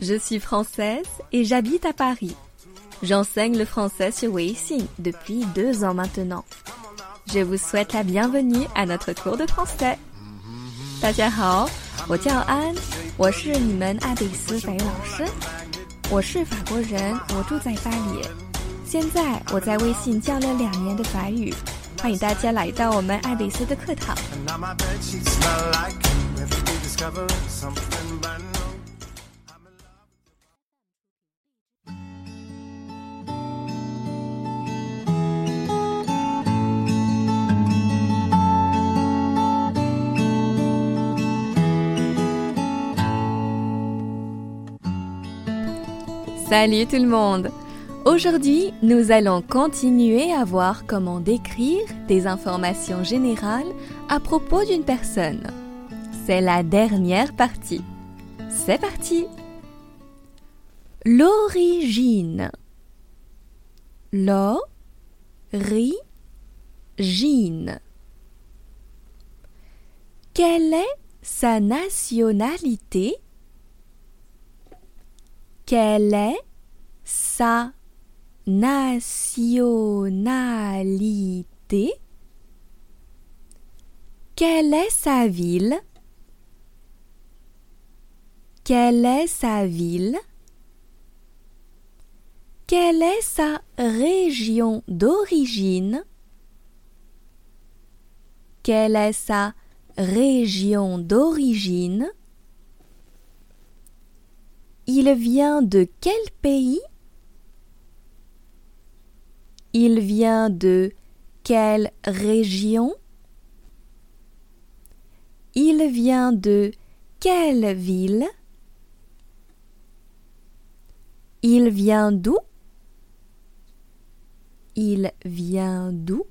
Je suis française et j'habite à Paris. J'enseigne le français sur Weixin depuis deux ans maintenant. Je vous souhaite la bienvenue à notre cours de français. 大家好，我叫安，我是你们爱贝斯法语老师。我是法国人，我住在巴黎。现在我在微信教了两年的法语，欢迎大家来到我们爱贝斯的课堂。Salut tout le monde. Aujourd'hui, nous allons continuer à voir comment décrire des informations générales à propos d'une personne. C'est la dernière partie. C'est parti. L'origine. L'origine. Quelle est sa nationalité? Quelle est sa nationalité? Quelle est sa ville? Quelle est sa ville? Quelle est sa région d'origine? Quelle est sa région d'origine? Il vient de quel pays? Il vient de quelle région? Il vient de quelle ville? Il vient d'où? Il vient d'où?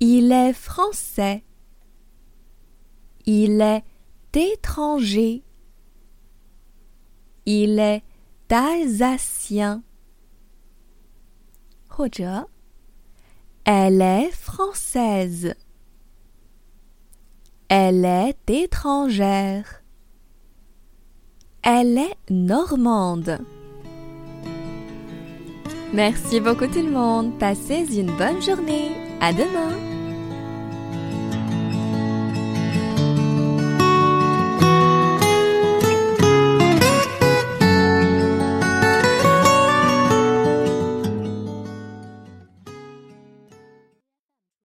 Il est français. Il est étranger. Il est alsacien. 或者 Elle est française. Elle est étrangère. Elle est normande. Merci beaucoup tout le monde. Passez une bonne journée. À demain.